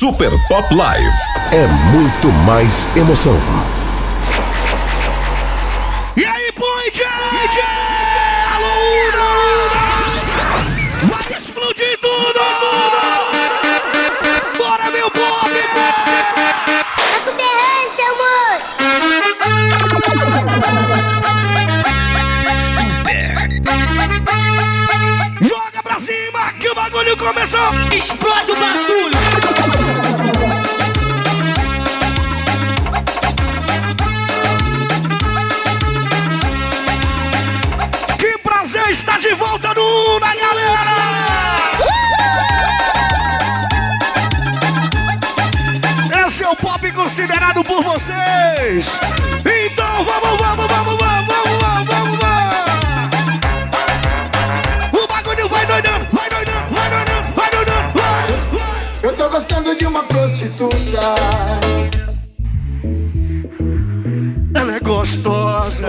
Super Pop Live é muito mais emoção. E aí, Point! Começou! Explode o bagulho! Que prazer estar de volta no Una, galera! Esse é o pop considerado por vocês! Então vamos, vamos, vamos, vamos, vamos, vamos, vamos, gostando de uma prostituta. Ela é gostosa!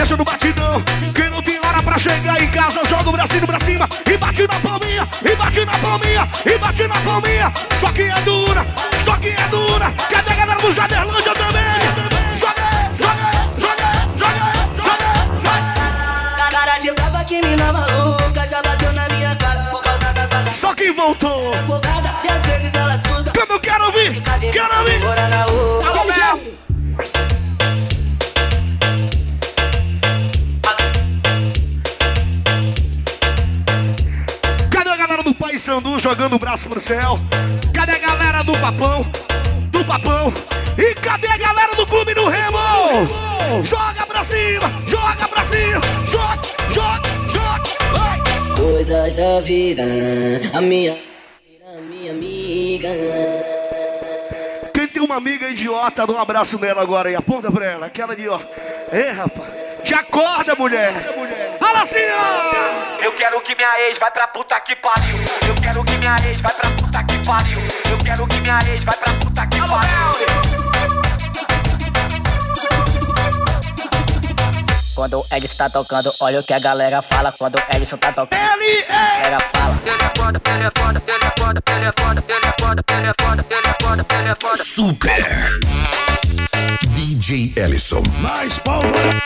Deixa no batidão. Quem não tem hora pra chegar em casa, joga o bracinho pra cima e bate na palminha, e bate na palminha, e bate na palminha. Só que é dura, só que é dura. Cadê a galera do Jaderlândia também? Joga, joga, joga, joga, joga, joga. Cara de brava que mina maluca já bateu na minha cara por causa das vagabundas Só quem voltou. e às vezes ela suda. Como eu quero ouvir, quero ouvir. Mora na rua. Sandu jogando o braço pro céu? Cadê a galera do Papão? Do Papão? E cadê a galera do Clube do Remo? Joga pra cima, joga pra cima, joga, joga, joga. Coisas da vida, a minha, a minha amiga. Quem tem uma amiga idiota, dá um abraço nela agora aí. Aponta pra ela. Aquela de ó. Ei, rapaz. Te acorda, mulher. Fala assim, ó. Eu quero que minha ex vai pra puta que pariu. Eu quero que minha ex vai pra puta que pariu. Eu quero que minha ex vai pra puta que pariu. Quando o Edson tá tocando, olha o que a galera fala. Quando o Edson tá tocando, Ele a é. galera fala. Ele é foda, ele é foda, ele é foda, ele é foda, ele é foda, ele é foda, ele é foda, ele é foda. Super DJ Ellison. Mais pólvora.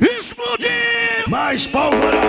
Explodir! Mais pólvora!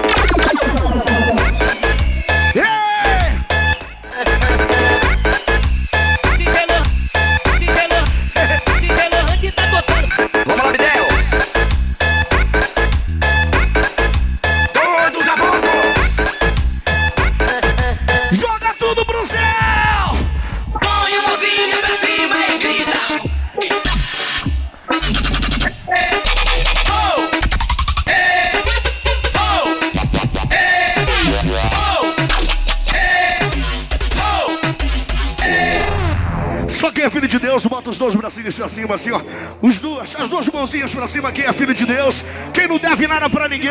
Pra cima, assim, ó. Os duas, as duas mãozinhas pra cima, quem é filho de Deus. Quem não deve nada pra ninguém.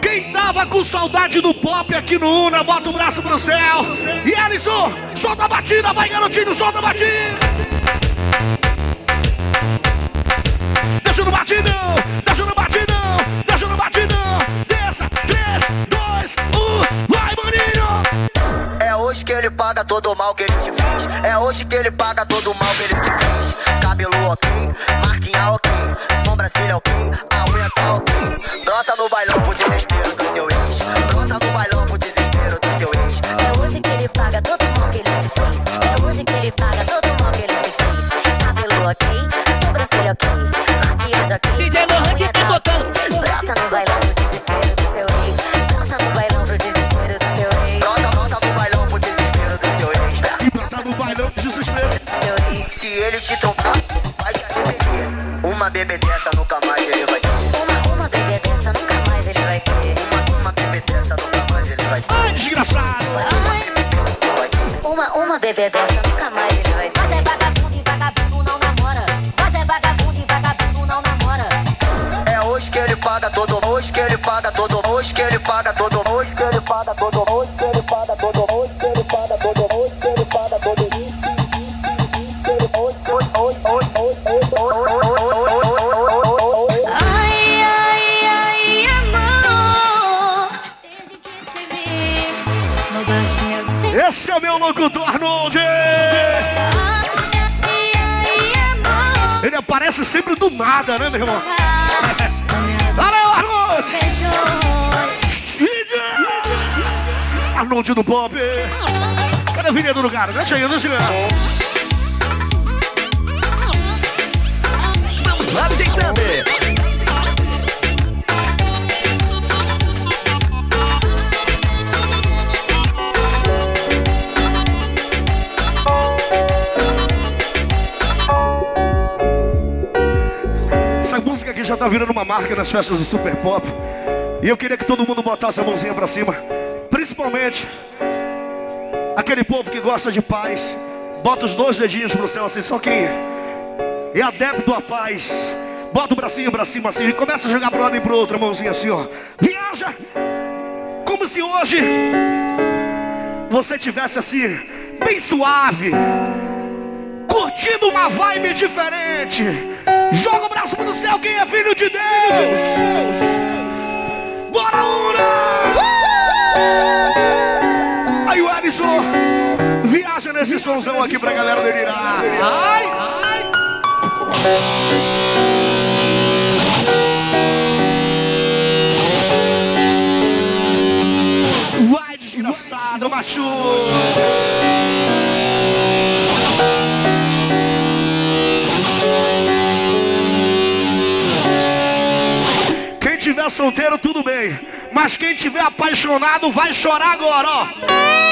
Quem tava com saudade do pop aqui no Una, bota o braço pro céu. E Alisson, solta a batida, vai garotinho, solta a batida. Aparece sempre do nada, né, meu irmão? Valeu, Arnold! Arnold do Pop! Cadê a vinheta do cara? Deixa aí, deixa aí. Lá DJ Sander. Já tá virando uma marca nas festas do Super Pop. E eu queria que todo mundo botasse a mãozinha pra cima. Principalmente aquele povo que gosta de paz. Bota os dois dedinhos pro céu assim, só quem é adepto à paz. Bota o bracinho pra cima assim e começa a jogar pro lado e pro outro, a mãozinha assim, ó. Viaja! Como se hoje você tivesse assim, bem suave, curtindo uma vibe diferente. Joga o braço pro céu, quem é filho de Deus? Bora, Una! Aí o Alisson viaja nesse somzão aqui pra galera delirar. Ai, ai. Vai, desgraçado, macho! Tiver solteiro, tudo bem. Mas quem tiver apaixonado, vai chorar agora, ó.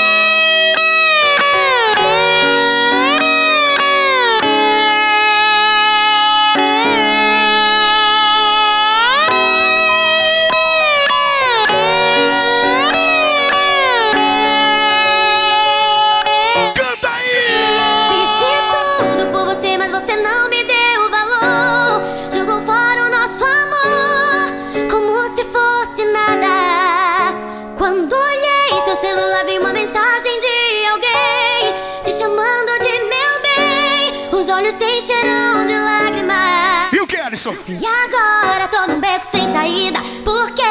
Se encheram de lágrimas. E o que, Alisson? E agora tô num beco sem saída Porque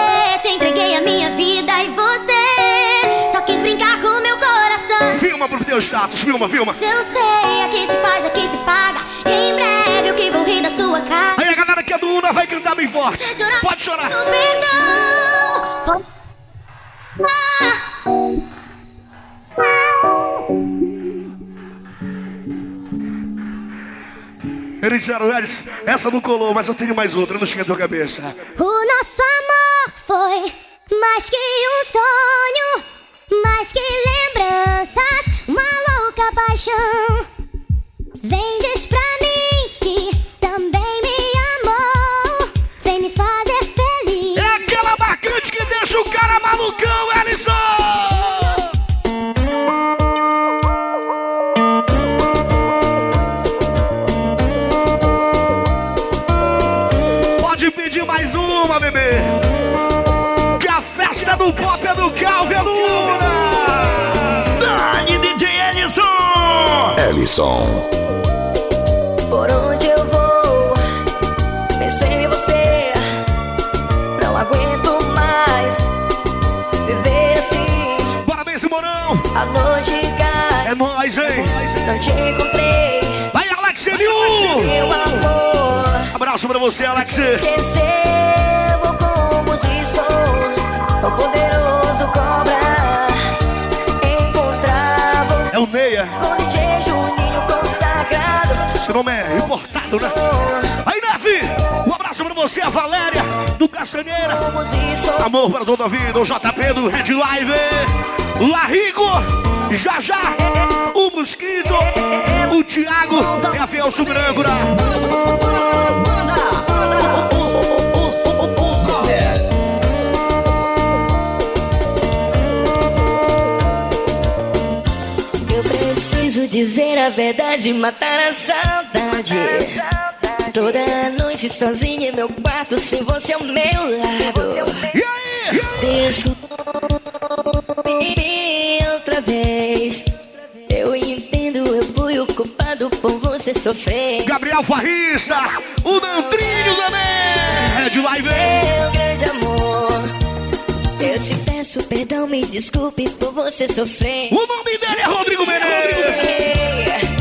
te entreguei a minha vida E você só quis brincar com meu coração Filma pro teu status, filma, filma. Se eu sei, aqui se faz, aqui se paga E em breve o que vou rir da sua cara Aí a galera que é do Una vai cantar bem forte. Chorar Pode chorar. perdão Ah! Eles disseram, Elis, essa não colou, mas eu tenho mais outra, não esquentou a cabeça. O nosso amor foi mais que um sonho, mais que lembranças, uma louca paixão. Vem diz Ellison. Por onde eu vou, penso em você. Não aguento mais viver assim. Bora bem, Simorão. A noite cai, É nóis, hein? não te encontrei. Vai, Alex Eliu. Meu amor, Abraço pra você, Alex. esqueceu o composição. O poderoso cobra Esse nome é importado, né? Aí, Neve. Um abraço pra você, a Valéria do Castanheira. Amor para toda a vida, o JP do Red Live. Larrigo, já já, o Mosquito, o Thiago e a Felso Grângora. dizer a verdade, matar a saudade. Toda noite sozinha em meu quarto, sem você ao meu lado. E aí? Desculpe outra vez. Eu entendo, eu fui o culpado por você sofrer. Gabriel Farrista, o Nandrinho também. De live. Meu grande amor. Eu te peço perdão, me desculpe por você sofrer. O nome dele é Rodrigo Menezes.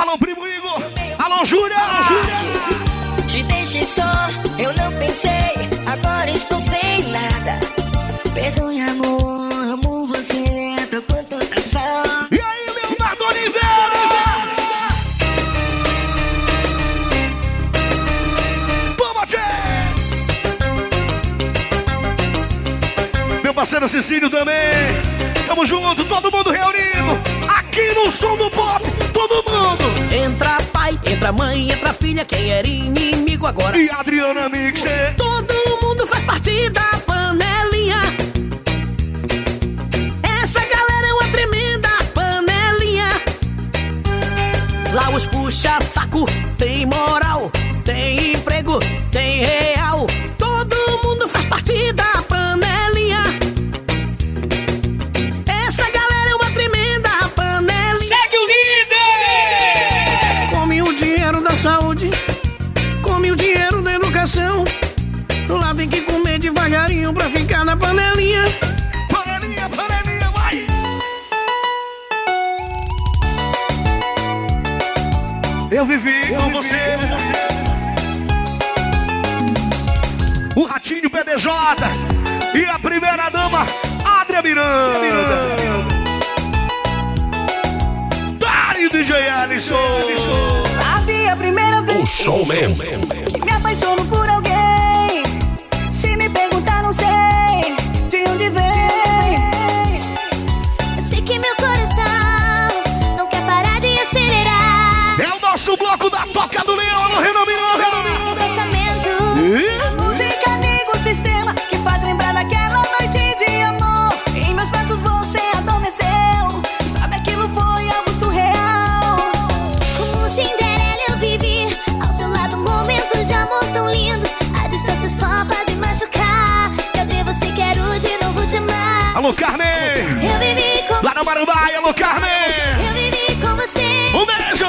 Alô, primo Igor. Alô, Júlia. Te deixei só, eu não pensei, agora estou sem nada. Perdoe, amor, amo você, tô com tanta saudade. E aí, Leonardo Oliveira. Vamos, Tchê. Meu parceiro Cecílio também. Tamo junto, todo mundo reunido. Aqui no som do pop, todo mundo. Entra pai, entra mãe, entra filha, quem era inimigo agora. E Adriana Mixer. Todo mundo faz parte da panelinha. Essa galera é uma tremenda panelinha. Lá os puxa saco, tem moral, tem emprego, tem devagarinho pra ficar na panelinha. Panelinha, panelinha, vai. Eu vivi com você. O Ratinho PDJ e a primeira dama, Adria Miranda. Dali DJ Alisson. A primeira vez O showman. que me apaixono por Marambaia, alô, Carmen. Eu vivi com você. Um beijo.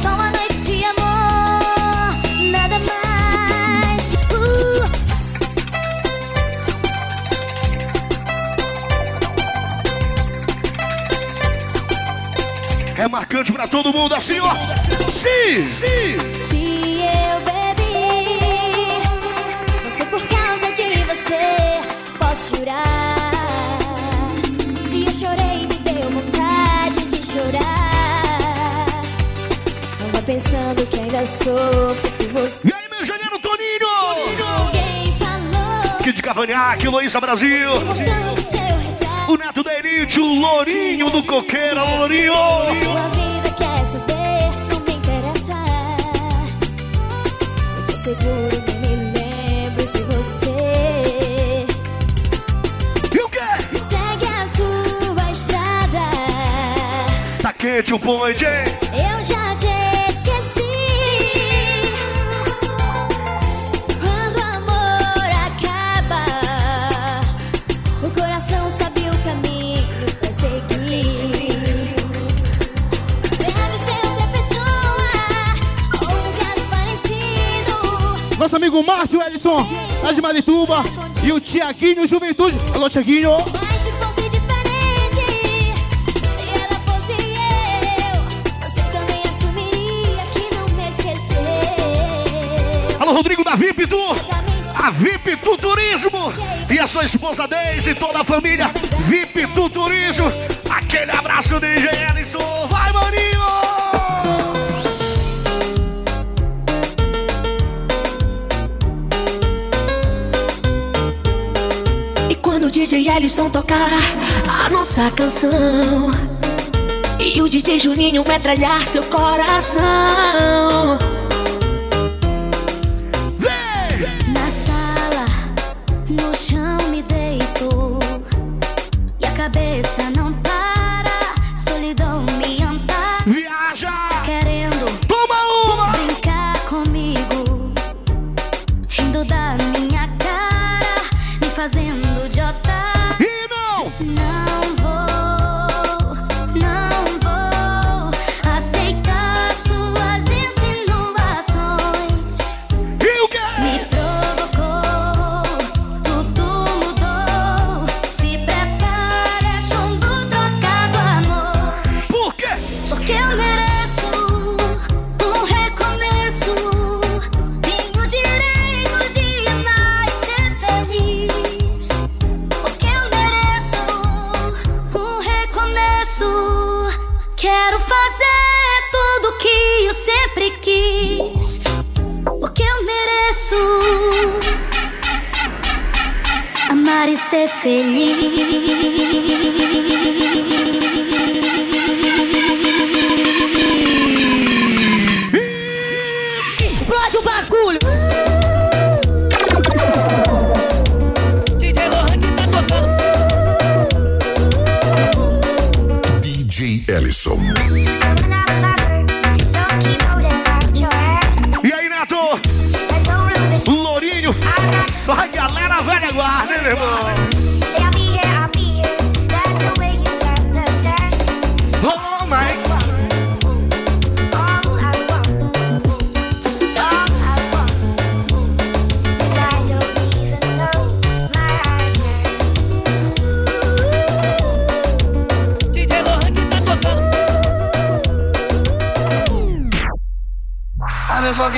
Só uma noite de amor, nada mais. Uh. É marcante pra todo mundo assim, ó. Sim, sim. Sofro você. E aí, meu janeiro Toninho. Falou, Kid Cavanhaque, Luísa Brasil. O neto da Elite, o Lourinho do Coqueiro, alô, Lourinho. Sua vida quer saber, não me interessa. Eu te asseguro que me lembro de você. E o quê? Segue a sua estrada. Tá quente o point, hein? Nosso amigo Márcio Edson, lá de Marituba. E o Tiaguinho Juventude. Alô, Tiaguinho. Mas se fosse diferente, se ela fosse eu, você também assumiria que não me esqueceu. Alô, Rodrigo da VIP Tour. A VIP Tu Turismo. E a sua esposa Deise e toda a família. VIP Tu Turismo. Aquele abraço, DJ Ellison. Vai, maninho! O DJ Ellison tocar a nossa canção. E o DJ Juninho metralhar seu coração ser feliz.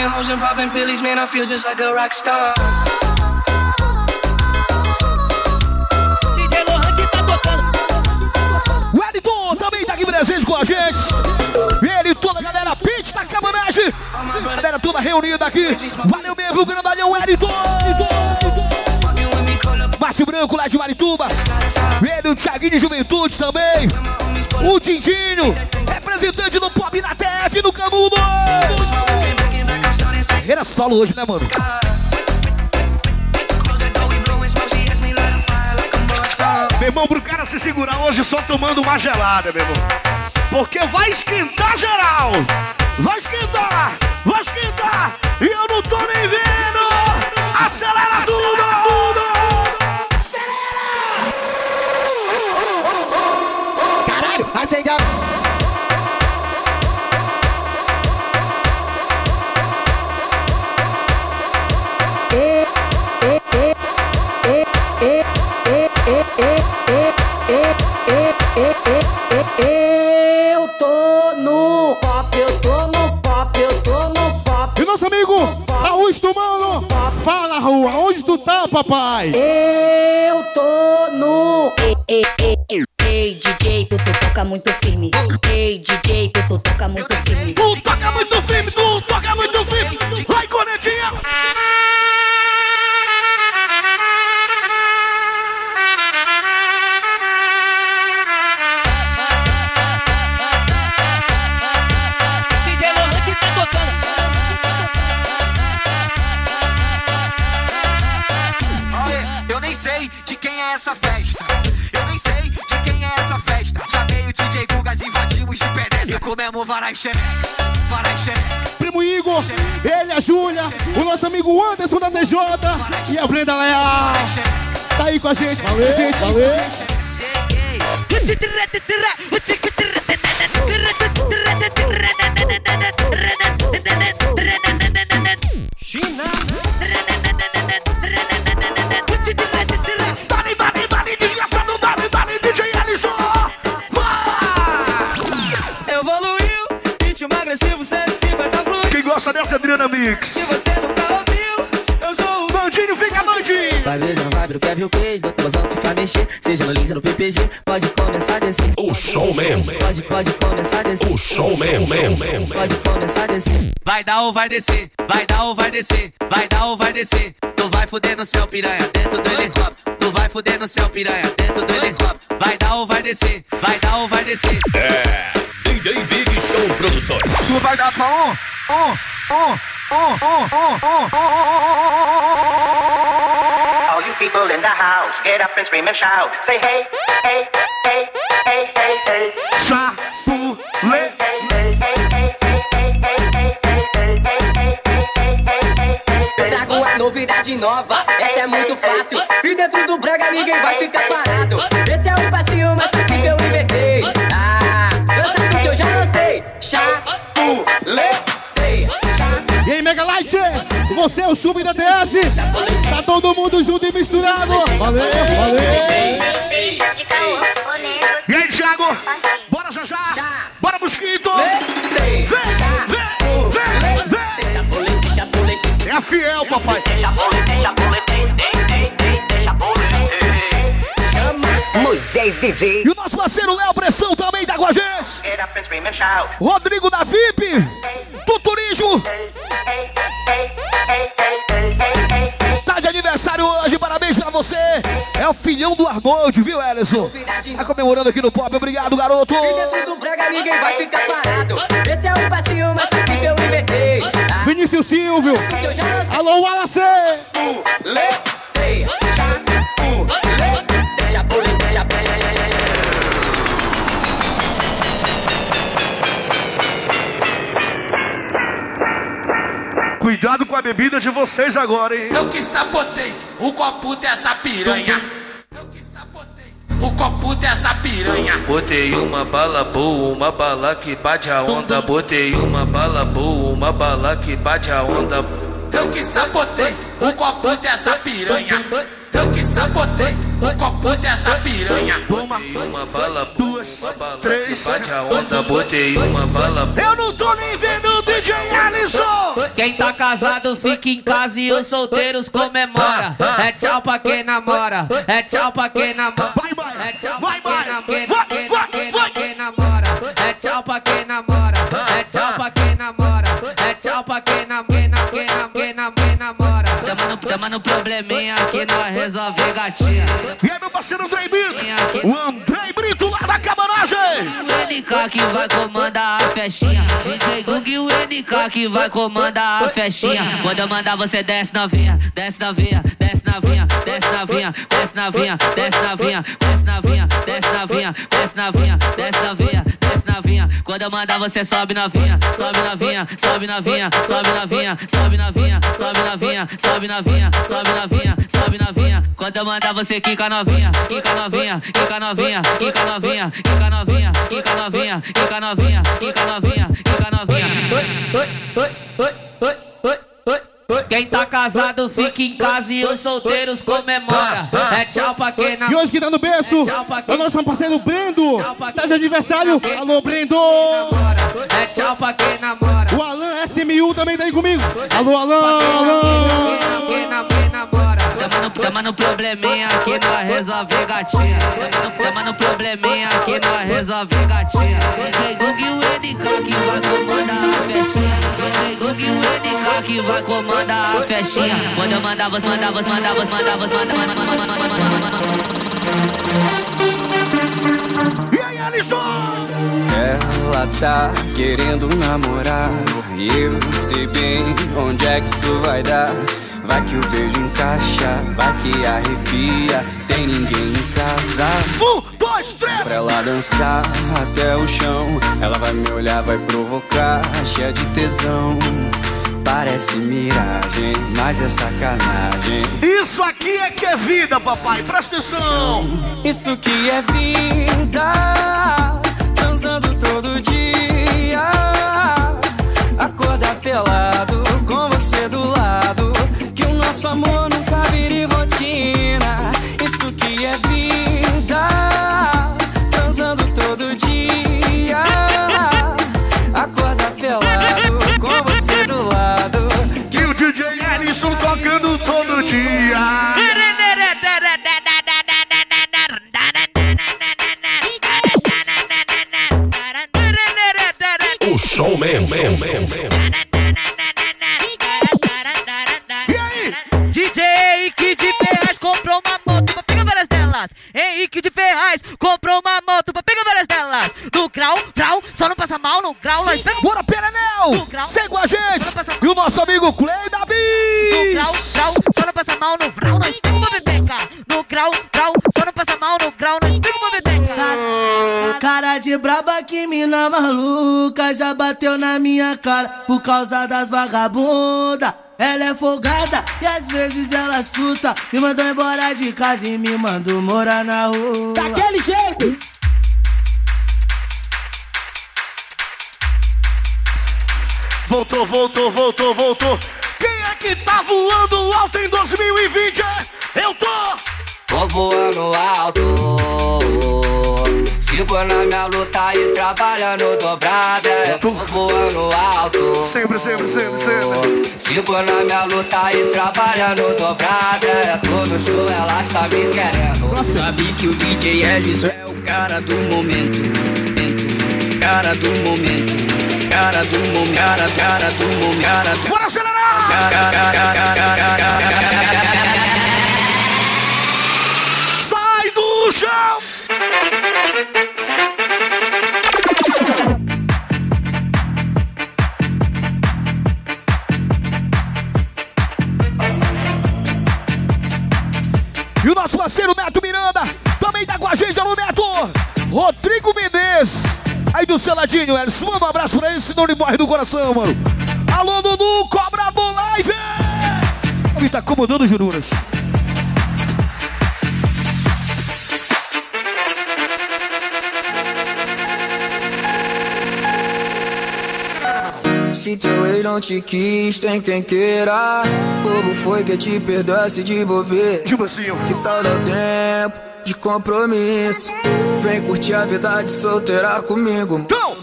Fucking hoes and popping pillies, man. I feel just like a rock star. DJ Lohan que tá tocando. O Wellington também tá aqui presente com a gente. Ele e toda a galera Pitch da Cabanagem. Galera toda reunida aqui. Valeu mesmo, grandalhão Wellington. Márcio Branco lá de Marituba. Ele, o Thiaguinho de Juventude também. O Dindinho, representante do Pop na TF no Canudo. Carreira solo hoje, né, mano? Meu irmão, pro cara se segurar hoje só tomando uma gelada, meu irmão. Porque vai esquentar geral. Vai esquentar, vai esquentar. E eu não tô nem vendo. Acelera tudo, tudo. Caralho, acende a. Mano. Fala, Raul, onde tu tá, papai? Eu tô no. Ei, ei, ei, ei, DJ, tu, tu toca muito firme. Ei, DJ, tu, tu toca muito firme. Tu toca muito firme, tu toca muito firme. Vai, cornetinha. Comemos varai xereca, varai xereca. Primo Igor, ele, a Júlia, o nosso amigo Anderson da DJ e a Brenda Leal. Tá aí com a gente. Valeu, gente, valeu. China. Dessa Adriana Mix? Se você nunca ouviu, eu sou o Bandinho, fica doidinho. Vai ver, não vai ver o Kevin o queijo, do bozão te faz mexer. Seja no Lins ou no PPG, pode começar a descer. O showman. Pode, pode começar a descer. O showman. man, Pode começar a descer. Vai dar ou vai descer, vai dar ou vai descer, vai dar ou vai descer. Tu vai fuder no céu piranha dentro do helicóptero. Tu vai fuder no céu piranha dentro do helicóptero. Vai dar ou vai descer, vai dar ou vai descer. É. DJ Big Show Produções. Tu vai dar pra um, All you people in the house, get up and scream and shout. Say hey, hey, hey, hey, hey, hey. Chapulé. Eu trago a novidade nova, essa é muito fácil. E dentro do brega ninguém vai ficar parado. Você é o sub da TS. Tá todo mundo junto e misturado. Valeu, valeu. E aí, Thiago? Bora, já já. Bora, Mosquito. Vem, vem, vem, vem. É a fiel, papai. Moisés DJ. E o nosso parceiro Léo Pressão também tá com a gente. Rodrigo da VIP. Tu turismo. Pra você. É o filhão do Arnold, viu, Ellison? Tá comemorando aqui no pop, obrigado, garoto. E dentro do brega ninguém vai ficar parado. Esse é o passinho mais sensível eu inventei. Vinícius Silvio. Alô, Wallace. Cuidado com a bebida de vocês agora, hein? Eu que sabotei o copo dessa piranha. Eu que sabotei o copo dessa piranha. Botei uma bala boa, uma bala que bate a onda. Botei uma bala boa, uma bala que bate a onda. Eu que sabotei o copo dessa piranha. Eu que sabotei o copo dessa piranha. Botei uma bala boa, uma bala que bate a onda. Botei uma bala. Eu não tô nem vendo o DJ Alisson. Quem tá casado fica em casa e os solteiros comemora. É tchau pra quem namora, é tchau pra quem namora. É tchau pra quem namora, quem, quem, quem, quem, quem namora. É tchau pra quem namora, é tchau pra quem namora. É tchau pra quem namora, quem namora. Chama no, probleminha que nós resolve gatinha. E aí, meu parceiro Andrei Brito? O Andrei Brito lá da cabanagem. O NK que vai comandar a festinha. DJ Gug e o NK que vai comandar a festinha. Quando eu mandar você desce novinha, desce novinha, desce novinha, desce novinha, desce novinha, desce novinha, desce novinha, desce novinha, desce novinha, desce novinha, desce novinha. Quando eu mandar você sobe novinha, sobe novinha, sobe novinha, sobe novinha, sobe novinha, sobe novinha, sobe novinha, sobe novinha, sobe novinha. Quando eu mandar você quica novinha, quica novinha, quica novinha, quica novinha, quica novinha, quica novinha, quica novinha, quica novinha, quica novinha. Quem tá casado fica em casa e os solteiros comemora. É tchau pra quem E namora. hoje que tá no berço, é o nosso parceiro Brendo. Tá de aniversário. Alô, Brendo. É tchau pra quem namora. O Alan SMU também tá aí comigo. Alô, Alan, Alan. Chama no, probleminha que nós resolve gatinha. Chama no, chama no probleminha que nós resolve gatinha. Que vai comandar a festinha. Quando eu mandar você, mandar você, mandar você, mandar você, mandar, mandar, mandar, mandar, mandar, mandar, mandar. E aí, Alisson? Ela tá querendo namorar. E eu sei bem onde é que isso vai dar. Vai que o beijo encaixa, vai que arrepia. Tem ninguém em casa. Um, dois, três. Pra ela dançar até o chão. Ela vai me olhar, vai provocar. Cheia de tesão Parece miragem, mas é sacanagem Isso aqui é que é vida, papai. Presta atenção. Isso que é vida, Ferraz comprou uma moto pra pegar várias delas. No grau, grau, só não passa mal no grau. Nós pega... Bora, Perenel! Segue com a gente! E o nosso amigo Clay da No Bis! grau, grau, só não passa mal no grau. Nós pega uma bebeca. No grau, grau, só não passa mal no grau. Nós pega uma bebeca. Cara de braba que mina maluca já bateu na minha cara por causa das vagabunda. Ela é folgada e às vezes ela assusta. Me mandou embora de casa e me mandou morar na rua. Daquele jeito! Voltou, voltou, voltou, voltou. Quem é que tá voando alto em 2020? Eu tô! Tô voando alto. Sigo na minha luta e trabalhando dobrada. Voando alto. Sempre, sempre, sempre, sempre. Sigo na minha luta e trabalhando dobrada. É todo show, ela está me querendo. Sabe que o DJ Ellison é o cara do momento. Cara do momento. cara do momento, cara, cara do momento, cara. Bora acelerar! Sai do chão! E o nosso parceiro Neto Miranda também tá com a gente, alô Neto! Rodrigo Mendes! Aí do seu ladinho, Elis, manda um abraço pra ele, senão ele morre do coração, mano. Alô, Dudu, cobra do live! Ele tá os jurunas. Se teu ex não te quis, tem quem queira. Bobo foi que te perdoasse de bobeira. Tipo assim, Que tal dar tempo de compromisso? Vem curtir a vida de solteira comigo. Então!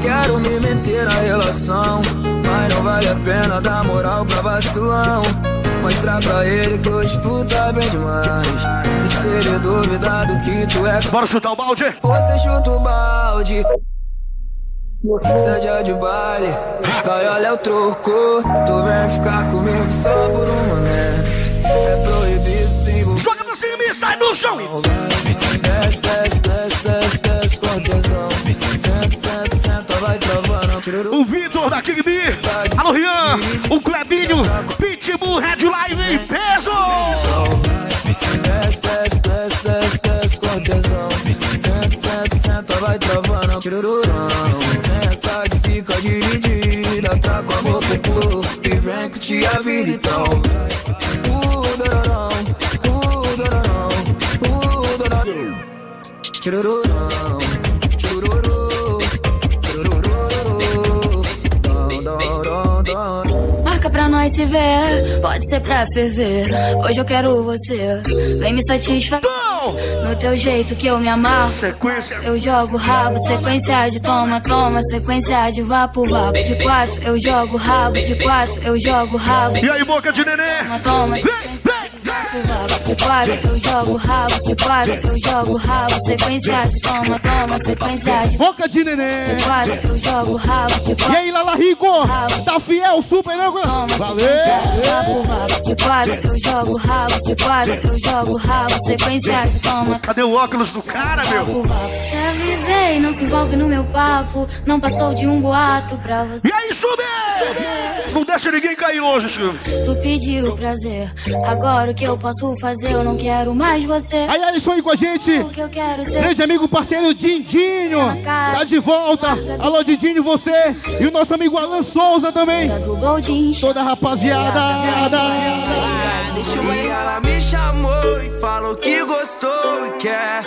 Quero me meter na relação, mas não vale a pena dar moral pra vacilão. Mostrar pra ele que hoje tu tá bem demais. E se ele duvidar do que tu é. Bora chutar o balde? Você chuta o balde. Você é dia de baile, vai olha o troco. Tu vem ficar comigo só por um momento. É proibido sim. Joga pra cima e sai do chão! Desce, desce, desce, desce, desce com tesão. Senta, senta, senta, vai travando. O Vitor da King B, alô Rian, o Clebinho, Pitbull, Red Live em peso! Desce, desce, desce, desce, desce com tesão. Senta, senta, senta, vai travando. Tirururão. Senta que fica dividida. Tá com a boca pro e vem que te a vida então. Se ver, pode ser pra ferver. Hoje eu quero você, vem me satisfazer. No teu jeito que eu me amarro. Sequência. Eu jogo rabo, sequência de toma, toma, sequência de vapo, vapo. De quatro, eu jogo rabo, de quatro, eu jogo rabo. E aí, boca de neném? Toma, toma, sequência de. De quatro, eu jogo rabo, de quatro, eu jogo rabo, sequência de toma, toma, sequência de Boca de neném. De quatro, eu jogo rabo, de E quatro. aí, Lala Rico? Tá fiel, super, né? Valeu! Vapo, vapo. De quatro, eu jogo rabo, de quatro, eu jogo rabo, sequência de toma, Cadê o óculos do cara, meu? Te avisei, não se envolve no meu papo. Não passou de um boato pra você. E aí, sube! Não deixa ninguém cair hoje, Chico. Tu pediu prazer. Agora o que eu posso fazer? Eu não quero mais você. Aí, aí, isso aí com a gente. O que eu quero ser. Grande amigo, parceiro Dindinho. Tá de volta. Alô, Dindinho, você. E o nosso amigo Alan Souza também. Toda a rapaziada. E ela me chamou e falou que gostou e quer.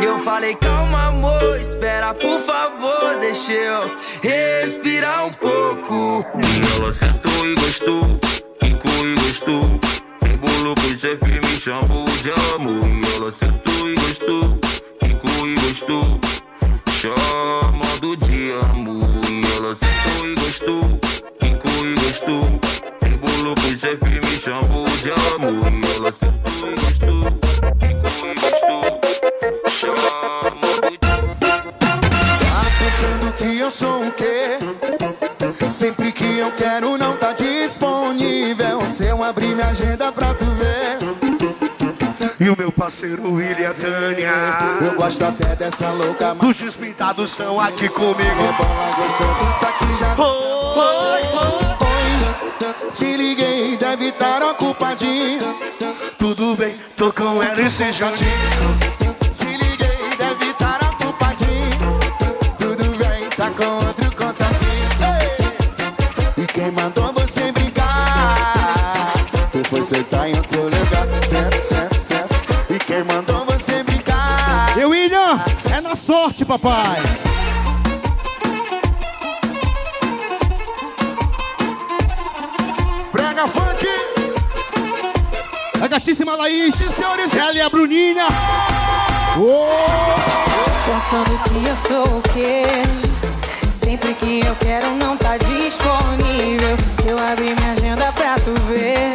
E eu falei, calma, amor, espera, por favor, deixa eu respirar um pouco. E ela sentou e gostou, e gostou. Embolou com chefe me chamou de amor. E ela sentou e gostou, quicou e gostou. Chamando de amor. E ela sentou e gostou, quicou e gostou. Embolou com chefe me chamou de amor. E ela sentou e gostou, quicou e gostou. Chamando de Tá pensando que eu sou o quê? Sempre que eu quero não tá disponível. Se eu abrir minha agenda pra tu ver. E o meu parceiro William Tânia. Eu gosto até dessa louca, mas Os despintados estão aqui comigo. rebola gostando. Isso aqui já. Oi, Oi, te liguei, deve estar ocupadinho. Tudo bem, tô com ela e se jantinho. Quem mandou você brincar? Tu foi sentar em outro lugar. Senta, senta, senta. E quem mandou você brincar? E William, é na sorte, papai. Brega funk. A gatíssima Laís. Ela e a Bruninha. Pensando que eu sou o quê? sempre que eu quero não tá disponível. Se eu abrir minha agenda pra tu ver,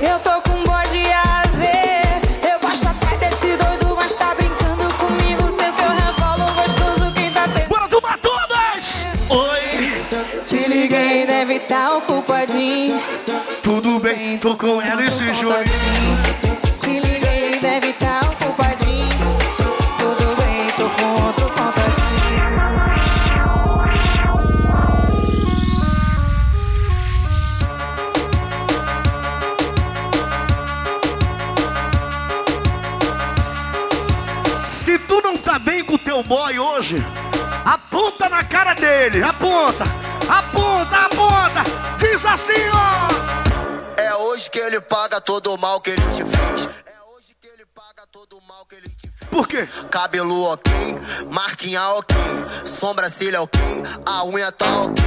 eu tô com um bode a azer. Eu gosto até desse doido, mas tá brincando comigo. Sei que eu o gostoso quem tá tendo. Bora tomar todas! Oi! Te liguei, deve tá ocupadinho. Tudo bem, tô com ela esse jogo. O boy hoje, aponta na cara dele, aponta, aponta, aponta, diz assim, ó. É hoje que ele paga todo o mal que ele te fez. Por quê? Cabelo ok, marquinha ok, sobrancelha ok, a unha tá ok.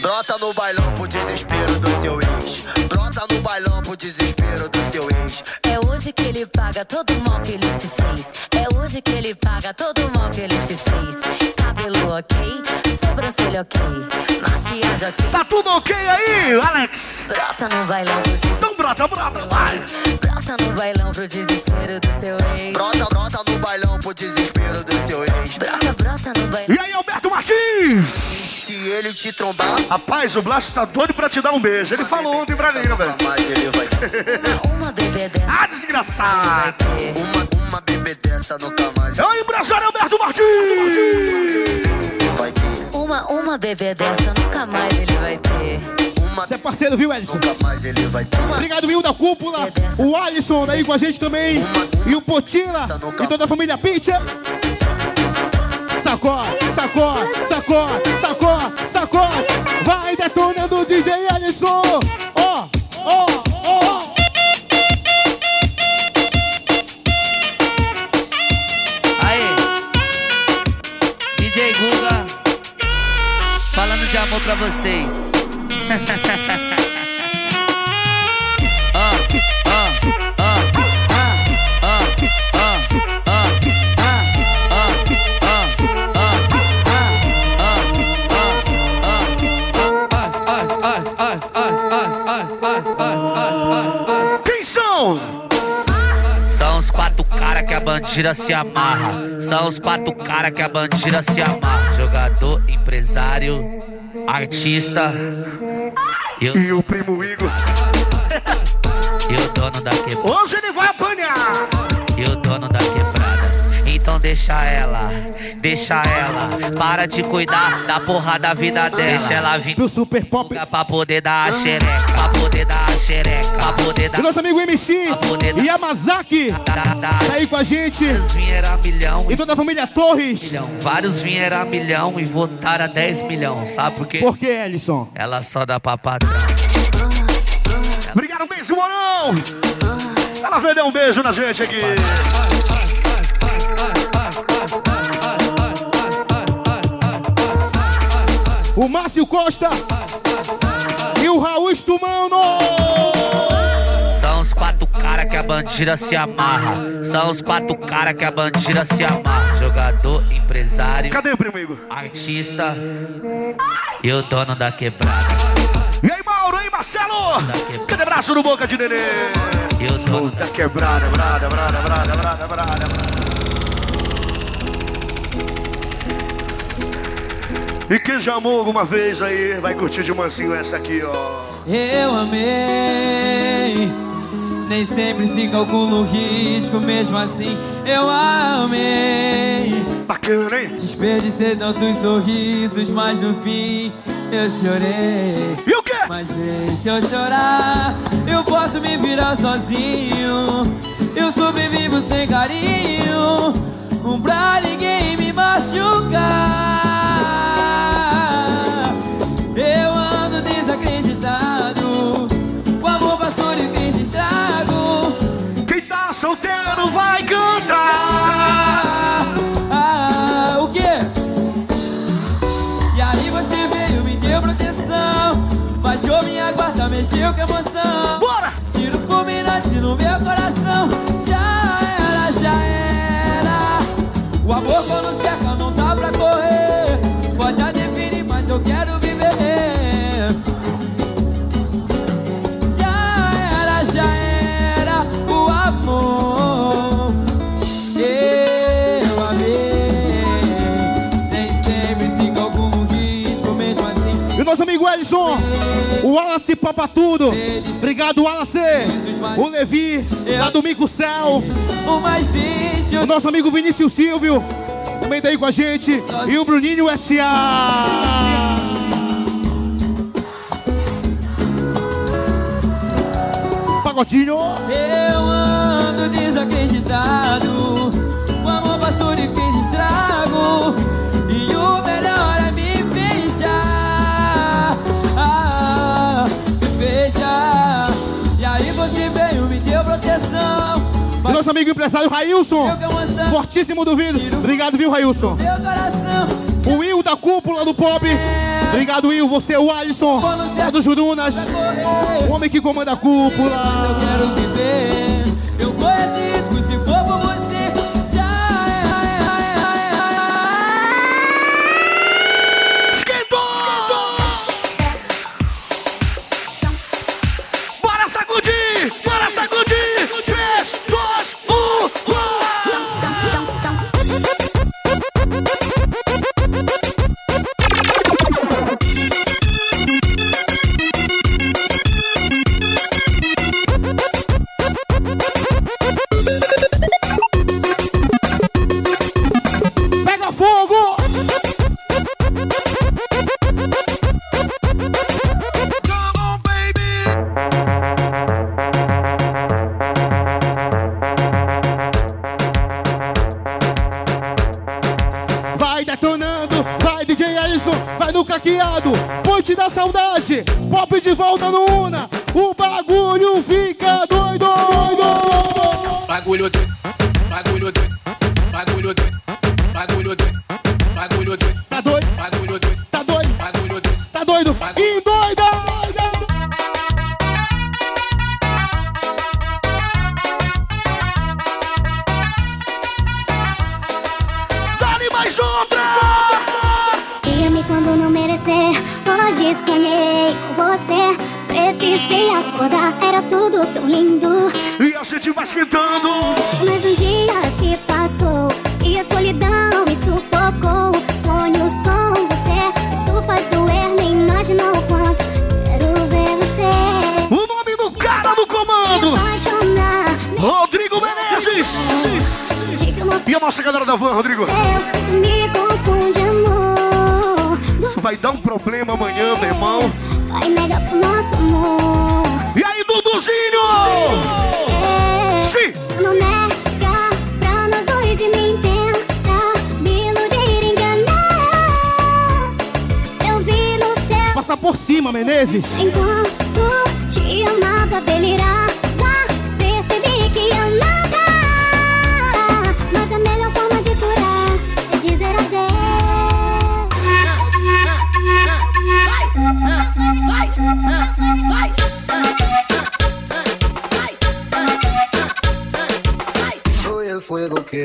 Brota no bailão pro desespero do seu ex. Brota no bailão pro desespero do seu ex. É hoje que ele paga todo o mal que ele te fez. É hoje que ele paga todo o mal que ele te fez. Cabelo ok, sobrancelha ok, maquiagem ok. Tá tudo ok aí, Alex? Brota no bailão pro desespero. Então brota, brota, vai. Brota no bailão pro desespero do seu ex. Brota, brota no bailão pro desespero do seu ex. Brota, brota no bailão. E aí, Martins? Se ele te trombar, Rapaz, o Blas tá doido pra te dar um beijo. Ele falou ontem pra mim, né, velho? mais ele vai Uma bebê dessa. Ah, desgraçado. Uma, uma bebê dessa nunca mais É o empresário Alberto Martins. vai ter. Uma, uma bebê dessa nunca mais ele vai ter. Você é parceiro, viu, Ellison? Nunca mais ele vai ter. Obrigado, Will da Cúpula. O Alisson aí com a gente também. E o Potila. E toda a família Pitcher. Sacode, sacode, sacode, sacode, sacode. Vai detonando o DJ Ellison. Ó, ó, ó. Aí, DJ Guga, falando de amor pra vocês. bandira se amarra. São os quatro cara que a bandira se amarra. Jogador, empresário, artista e o, E o primo Igor. e o dono da quebrada. Hoje ele vai. Então deixa ela, deixa ela. Para de cuidar da porra da vida dela. Deixa ela vir pro Super Pop pra poder dar a xereca. Pra poder dar a xereca. Pra poder E dar nosso amigo MC Yamazaki. Tá aí com a gente. Milhão. E toda a família Torres. milhão. Vários vieram a milhão e votaram a 10 milhão. Sabe por quê? Por que, Ellison? Ela só dá pra patrão. Obrigado, beijo, Morão. Ela dar um beijo na gente aqui. O Márcio Costa. E o Raul Stumano. São os quatro cara que a bandira se amarra. São os quatro cara que a bandira se amarra. Jogador, empresário. Cadê o primo Igor? Artista e o dono da quebrada. E aí, Mauro, aí, Marcelo? Cadê braço no boca de nenê? E o dono da quebrada, brada, brada, brada, brada, brada. E quem já amou alguma vez aí, vai curtir de mansinho essa aqui, ó. Eu amei, nem sempre se calcula o risco, mesmo assim eu amei. Bacana, hein? Desperdicei tantos sorrisos, mas no fim eu chorei. E o quê? Mas deixa eu chorar, eu posso me virar sozinho. Eu sobrevivo sem carinho, um pra ninguém me machucar. Solteiro vai cantar. Ah, o quê? E aí você veio, me deu proteção. Baixou minha guarda, mexeu com emoção. Bora! Tiro fulminante no meu coração. E o Wallace Papa Tudo. Obrigado, Wallace. O Levi, lá do Mico Céu. O nosso amigo Vinícius Silvio. Também tá aí com a gente. E o Bruninho S.A. Pagodinho. Eu ando desacreditado. Nosso amigo empresário Railson. Fortíssimo do vidro. Obrigado, viu, Railson? O Will da cúpula do pop. Obrigado, Will. Você, o Alisson. É dos Jurunas. O homem que comanda a cúpula. Eu quero viver. Ellison, vai no caqueado, ponte da saudade, pop de volta no Una, o bagulho fica doido! Bagulho doido, da van, Rodrigo? Me confunde, amor. Isso vai dar um problema amanhã, meu irmão. Vai negar pro nosso amor. E aí, Duduzinho? Sim. Se não nega pra nós dois e nem tenta me iludir enganar. Eu vi no céu Passa por cima, Menezes. enquanto E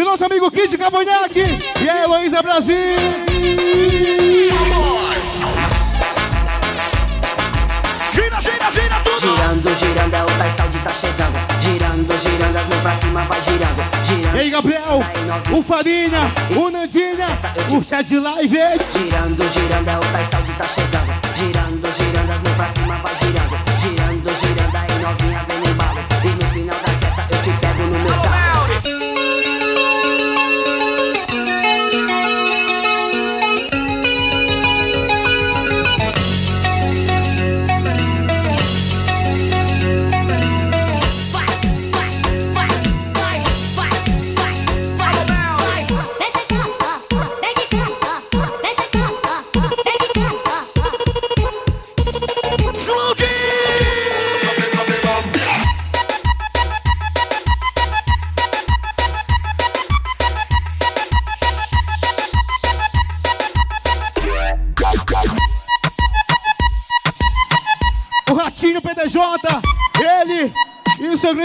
o nosso amigo Kid Cavanhaque e a Heloísa Brasil. Gira, gira, gira tudo. Girando, girando, é o Tais Saúde tá chegando. Girando, girando, as mãos pra cima vai girando. Girando. E aí, Gabriel, o Farinha, o Nandinha, o Chad Lives. Girando, girando, é o Tais Saúde tá chegando. Girando, girando, as mãos pra cima vai. Girando,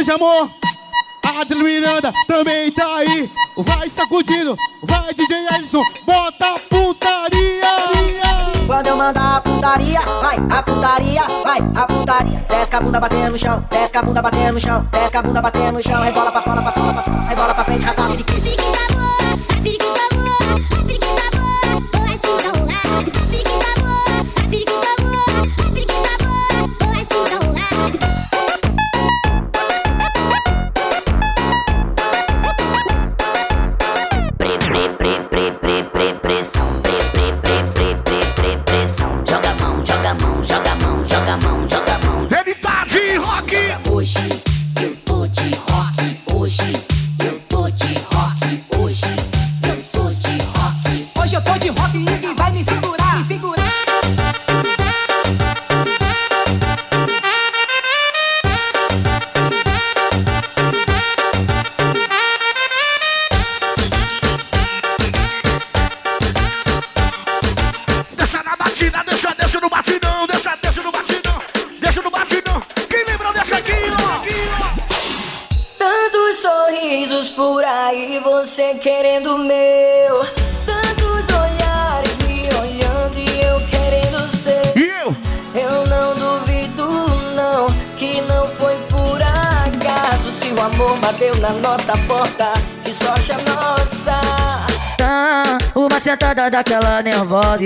e grande amor. Miranda também tá aí. Vai sacudindo, vai DJ Edson, bota a putaria. Quando eu mandar a putaria, vai, a putaria, vai, a putaria. Desce a bunda batendo no chão, desce a bunda batendo no chão, desce a bunda batendo no chão, rebola pra fora, pra fora, pra fora, rebola pra frente, de quê?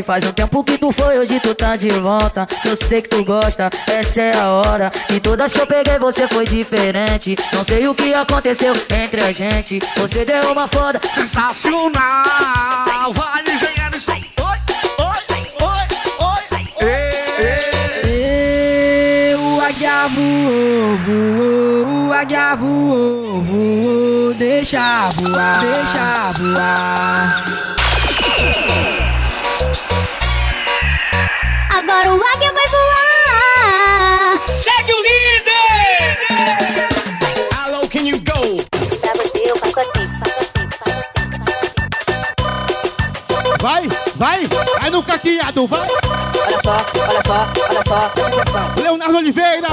Faz um tempo que tu foi, hoje tu tá de volta. Eu sei que tu gosta, essa é a hora. De todas que eu peguei você foi diferente. Não sei o que aconteceu entre a gente. Você deu uma foda sensacional. Oi, oi, oi O águia voou, voou, o águia voou, voou, deixa voar, deixa voar. Vai, vai, no caqueado, vai. Olha só, olha só, olha só. Leonardo Oliveira,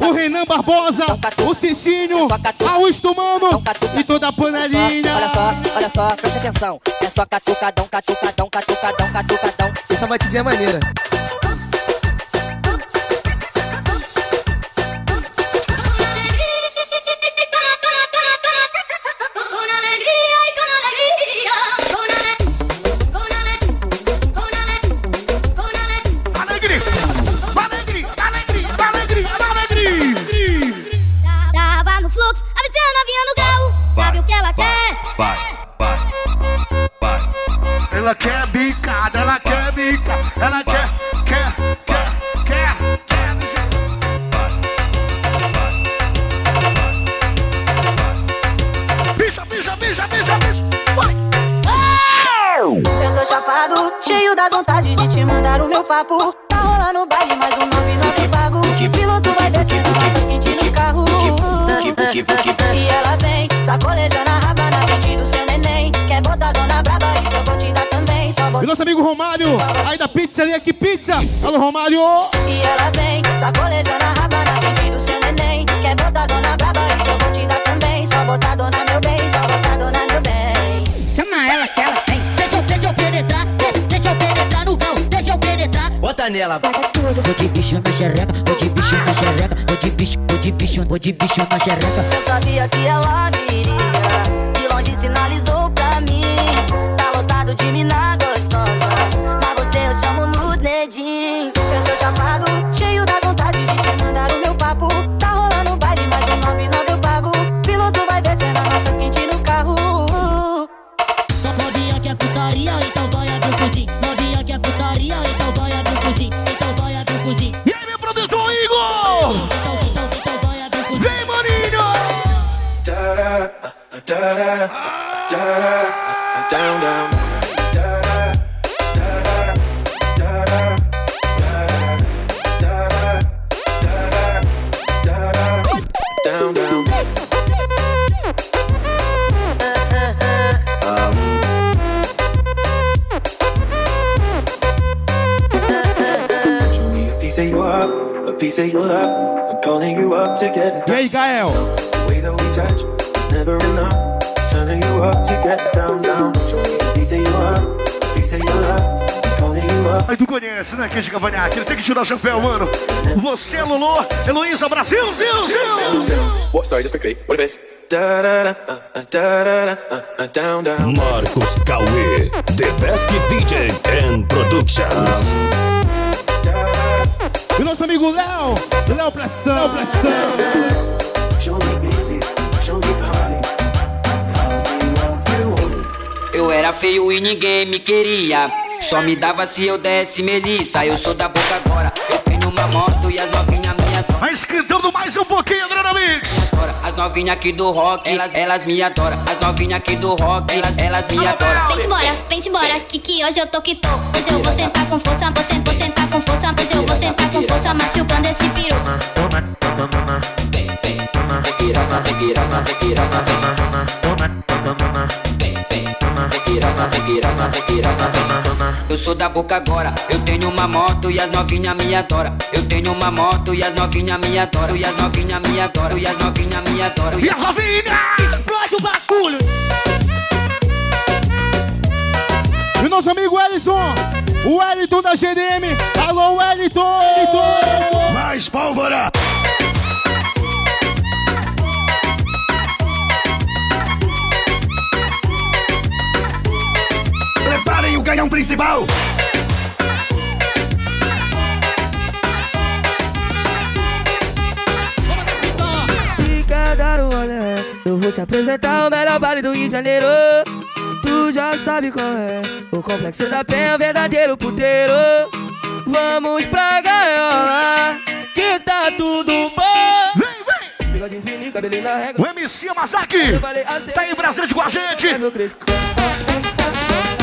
o Renan Barbosa, o Cicinho, Augusto Mano e toda a panelinha. Olha só, olha só, presta atenção. É só catucadão, catucadão, catucadão, catucadão. Essa batidinha é maneira. Ela quer bicada, ela quer bicada Ela quer, quer, quer, quer, quer do jeito- Bicha, bicha, bicha, bicha, bicha Vai! Eu tô chapado, cheio das vontades de te mandar o meu papo. Tá rolando baile, mais um 99 amigo Romário, aí da pizzaria que pizza. Alô, Romário. E ela vem, sacolejando a raba na frente do seu neném. Quer botar dona braba, eu vou te dar também. Só botar dona meu bem, só botar dona meu bem. Chama ela que ela vem Deixa eu, deixa eu penetrar Deixa, deixa eu penetrar no cão Deixa eu penetrar Bota nela. Vou de bicho na xereca Vou de bicho na xereca Vou de bicho, vou de bicho, vou de bicho na xereca Eu sabia que ela viria. De longe sinalizou pra mim. Tá lotado de mina chamo no dedinho. Eu tô chapado, calling you up. Aí tu conhece, né, Kid Cavanhaque? Ele tem que tirar o chapéu, mano. Você, Lulu, Heloísa, Brasil, Zil, Zil. What? Sorry, just quickly. What if it's da da da da da da uh, down down? Marcos Cauê, the best DJ and Productions. E nosso amigo Léo, Léo Pressão, Pressão. Eu era feio e ninguém me queria. Só me dava se eu desse melissa. Eu sou da boca agora. Eu tenho uma moto e as novinhas Vai esquentando mais um pouquinho, Adriana Mix. As novinhas aqui do rock, elas, elas me adoram. As novinhas aqui do rock, elas, elas me adoram. Vem embora, vem embora, que que hoje eu tô que tô. Hoje eu vou sentar com força, vou sentar, vou sentar com força. Hoje eu vou sentar com força, machucando esse peru. Eu sou da boca agora. Eu tenho uma moto e as novinha me adora. Eu tenho uma moto e as novinha me adora. E as novinha me adora. E as novinha me adora. E as novinha! Explode o bagulho! E o nosso amigo Ellison, o Wellington da GDM. Alô, Wellington! Wellington! Mais pólvora! O canhão principal! Se quer dar o olé, eu vou te apresentar o melhor baile do Rio de Janeiro. Tu já sabe qual é o complexo da penha, o verdadeiro puteiro. Vamos pra gaiola, que tá tudo bom. Vem, vem! Bigode fininho, cabelinho na régua. O MC Amazaki tá aí presente com a gente.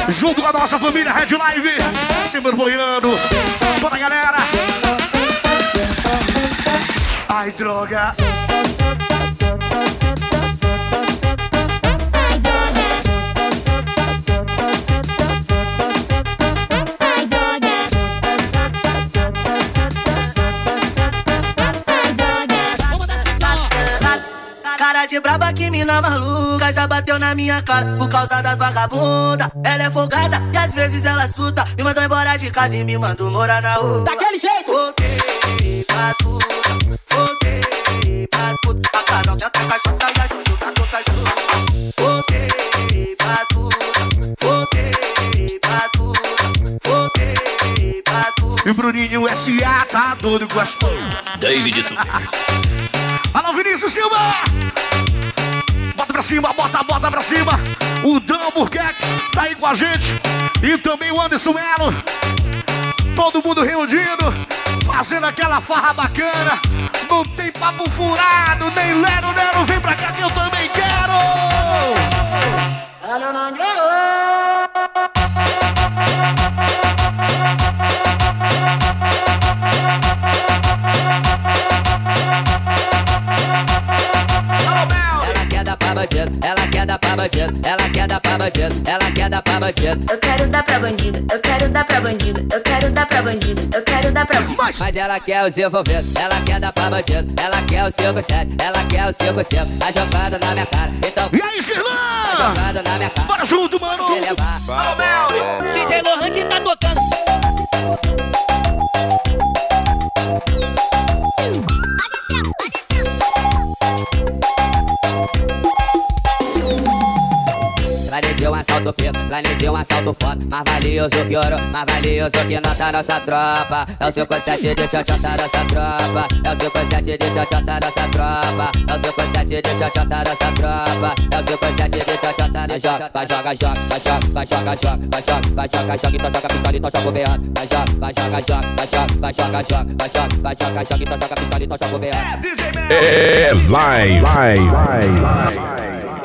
Junto com a nossa família Red Live. Sempre apoiando toda a galera. Ai, droga. De braba que mina maluca já bateu na minha cara por causa das vagabunda. Ela é folgada e às vezes ela suta. Me mandou embora de casa e me mandou morar na rua. Daquele jeito! Voltei pras puta, voltei pras puta. A Carol senta com a chota e a Juju tá com caju. Voltei pras puta, voltei pras puta, voltei pras puta. E Bruninho S.A. tá doido as David Super. Alô, Vinícius Silva! Bota pra cima, bota, bota pra cima. O Dan Albuquerque tá aí com a gente. E também o Anderson Melo. Todo mundo reunido, fazendo aquela farra bacana. Não tem papo furado, nem lero, lero. Vem pra cá que eu também quero! Bandido, ela quer dar pra bandido, ela quer dar pra bandido, ela quer dar pra bandido. Eu quero dar pra bandido, eu quero dar pra bandido, eu quero dar pra bandido, eu quero dar pra Mas ela quer os envolvidos, ela quer dar pra bandido, ela quer o 57, ela quer o 55, tá jogando na minha cara. Então, e aí, Girlan? Tá jogando na minha cara. Bora junto, mano! Te levar. DJ Lohan que tá tocando. Um pico, planejei um assalto foda Mais valioso que ouro, mais valioso que nota nossa tropa É o 57 de xoxota nossa tropa É o 57 de xoxota nossa tropa É o 57 de xoxota nossa tropa É o 57 de xoxota Vai joga, vai joga, joga, vai joga, vai joga, joga Vai joga, vai joga, joga, então joga pistola, então joga o berrando Vai joga, vai joga, joga, vai joga, vai joga, joga Vai joga, vai joga, joga, então joga pistola, então joga o berrando É live. live. live.